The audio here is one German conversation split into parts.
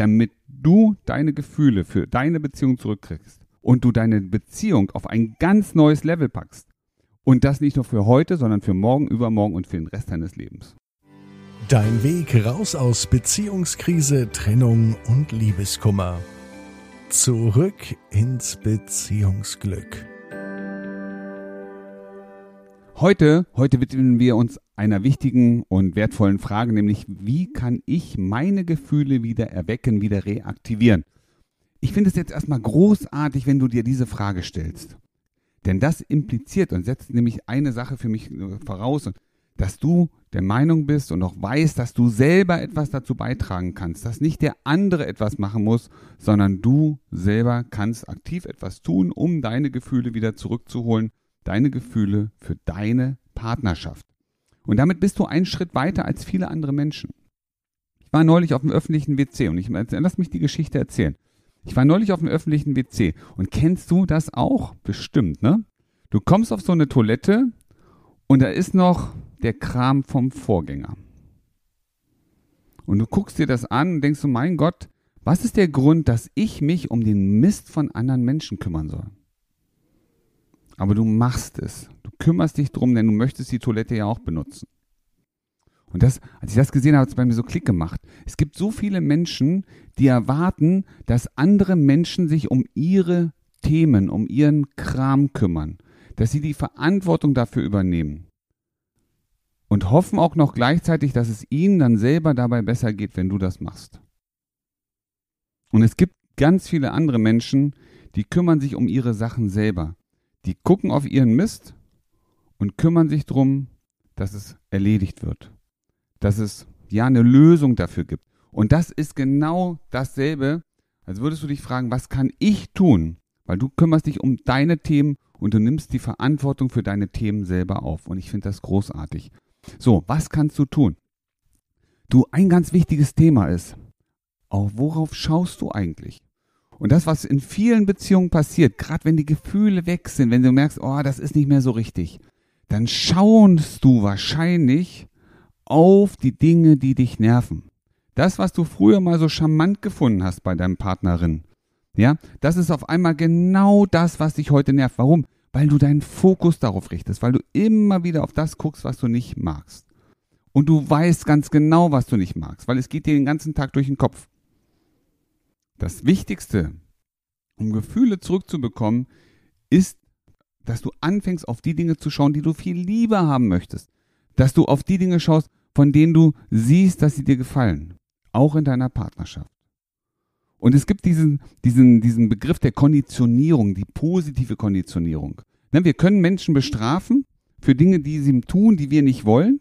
damit du deine Gefühle für deine Beziehung zurückkriegst und du deine Beziehung auf ein ganz neues Level packst. Und das nicht nur für heute, sondern für morgen, übermorgen und für den Rest deines Lebens. Dein Weg raus aus Beziehungskrise, Trennung und Liebeskummer. Zurück ins Beziehungsglück. Heute, heute widmen wir uns einer wichtigen und wertvollen Frage, nämlich wie kann ich meine Gefühle wieder erwecken, wieder reaktivieren? Ich finde es jetzt erstmal großartig, wenn du dir diese Frage stellst. Denn das impliziert und setzt nämlich eine Sache für mich äh, voraus, dass du der Meinung bist und auch weißt, dass du selber etwas dazu beitragen kannst, dass nicht der andere etwas machen muss, sondern du selber kannst aktiv etwas tun, um deine Gefühle wieder zurückzuholen deine Gefühle für deine Partnerschaft. Und damit bist du einen Schritt weiter als viele andere Menschen. Ich war neulich auf dem öffentlichen WC und ich lass mich die Geschichte erzählen. Ich war neulich auf dem öffentlichen WC und kennst du das auch? Bestimmt, ne? Du kommst auf so eine Toilette und da ist noch der Kram vom Vorgänger. Und du guckst dir das an und denkst so, mein Gott, was ist der Grund, dass ich mich um den Mist von anderen Menschen kümmern soll? Aber du machst es. Du kümmerst dich drum, denn du möchtest die Toilette ja auch benutzen. Und das, als ich das gesehen habe, hat es bei mir so Klick gemacht. Es gibt so viele Menschen, die erwarten, dass andere Menschen sich um ihre Themen, um ihren Kram kümmern, dass sie die Verantwortung dafür übernehmen. Und hoffen auch noch gleichzeitig, dass es ihnen dann selber dabei besser geht, wenn du das machst. Und es gibt ganz viele andere Menschen, die kümmern sich um ihre Sachen selber. Die gucken auf ihren Mist und kümmern sich darum, dass es erledigt wird. Dass es ja eine Lösung dafür gibt. Und das ist genau dasselbe, als würdest du dich fragen, was kann ich tun? Weil du kümmerst dich um deine Themen und du nimmst die Verantwortung für deine Themen selber auf. Und ich finde das großartig. So, was kannst du tun? Du, ein ganz wichtiges Thema ist, auch worauf schaust du eigentlich? Und das, was in vielen Beziehungen passiert, gerade wenn die Gefühle weg sind, wenn du merkst, oh, das ist nicht mehr so richtig, dann schaust du wahrscheinlich auf die Dinge, die dich nerven. Das, was du früher mal so charmant gefunden hast bei deinem Partnerin, ja, das ist auf einmal genau das, was dich heute nervt. Warum? Weil du deinen Fokus darauf richtest, weil du immer wieder auf das guckst, was du nicht magst. Und du weißt ganz genau, was du nicht magst, weil es geht dir den ganzen Tag durch den Kopf. Das Wichtigste, um Gefühle zurückzubekommen, ist, dass du anfängst, auf die Dinge zu schauen, die du viel lieber haben möchtest. Dass du auf die Dinge schaust, von denen du siehst, dass sie dir gefallen. Auch in deiner Partnerschaft. Und es gibt diesen, diesen, diesen Begriff der Konditionierung, die positive Konditionierung. Ne, wir können Menschen bestrafen für Dinge, die sie tun, die wir nicht wollen.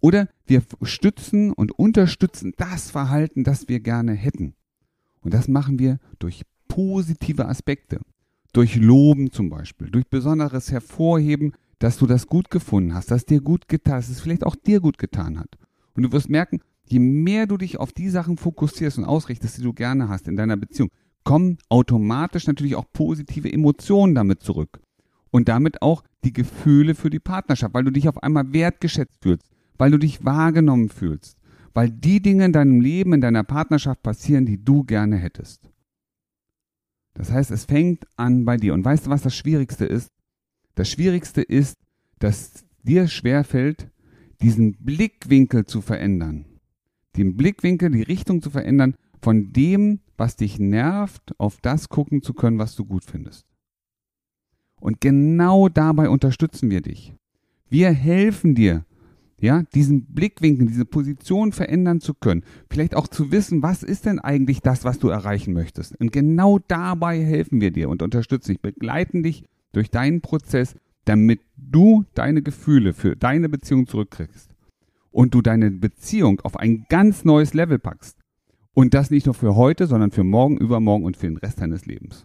Oder wir stützen und unterstützen das Verhalten, das wir gerne hätten. Und das machen wir durch positive Aspekte. Durch Loben zum Beispiel, durch besonderes Hervorheben, dass du das gut gefunden hast, dass dir gut getan, dass es vielleicht auch dir gut getan hat. Und du wirst merken, je mehr du dich auf die Sachen fokussierst und ausrichtest, die du gerne hast in deiner Beziehung, kommen automatisch natürlich auch positive Emotionen damit zurück. Und damit auch die Gefühle für die Partnerschaft, weil du dich auf einmal wertgeschätzt fühlst, weil du dich wahrgenommen fühlst, weil die Dinge in deinem Leben, in deiner Partnerschaft passieren, die du gerne hättest. Das heißt, es fängt an bei dir. Und weißt du, was das Schwierigste ist? Das Schwierigste ist, dass dir schwerfällt, diesen Blickwinkel zu verändern. Den Blickwinkel, die Richtung zu verändern, von dem, was dich nervt, auf das gucken zu können, was du gut findest. Und genau dabei unterstützen wir dich. Wir helfen dir, ja, diesen Blickwinkel, diese Position verändern zu können. Vielleicht auch zu wissen, was ist denn eigentlich das, was du erreichen möchtest. Und genau dabei helfen wir dir und unterstützen dich, begleiten dich durch deinen Prozess, damit du deine Gefühle für deine Beziehung zurückkriegst. Und du deine Beziehung auf ein ganz neues Level packst. Und das nicht nur für heute, sondern für morgen, übermorgen und für den Rest deines Lebens.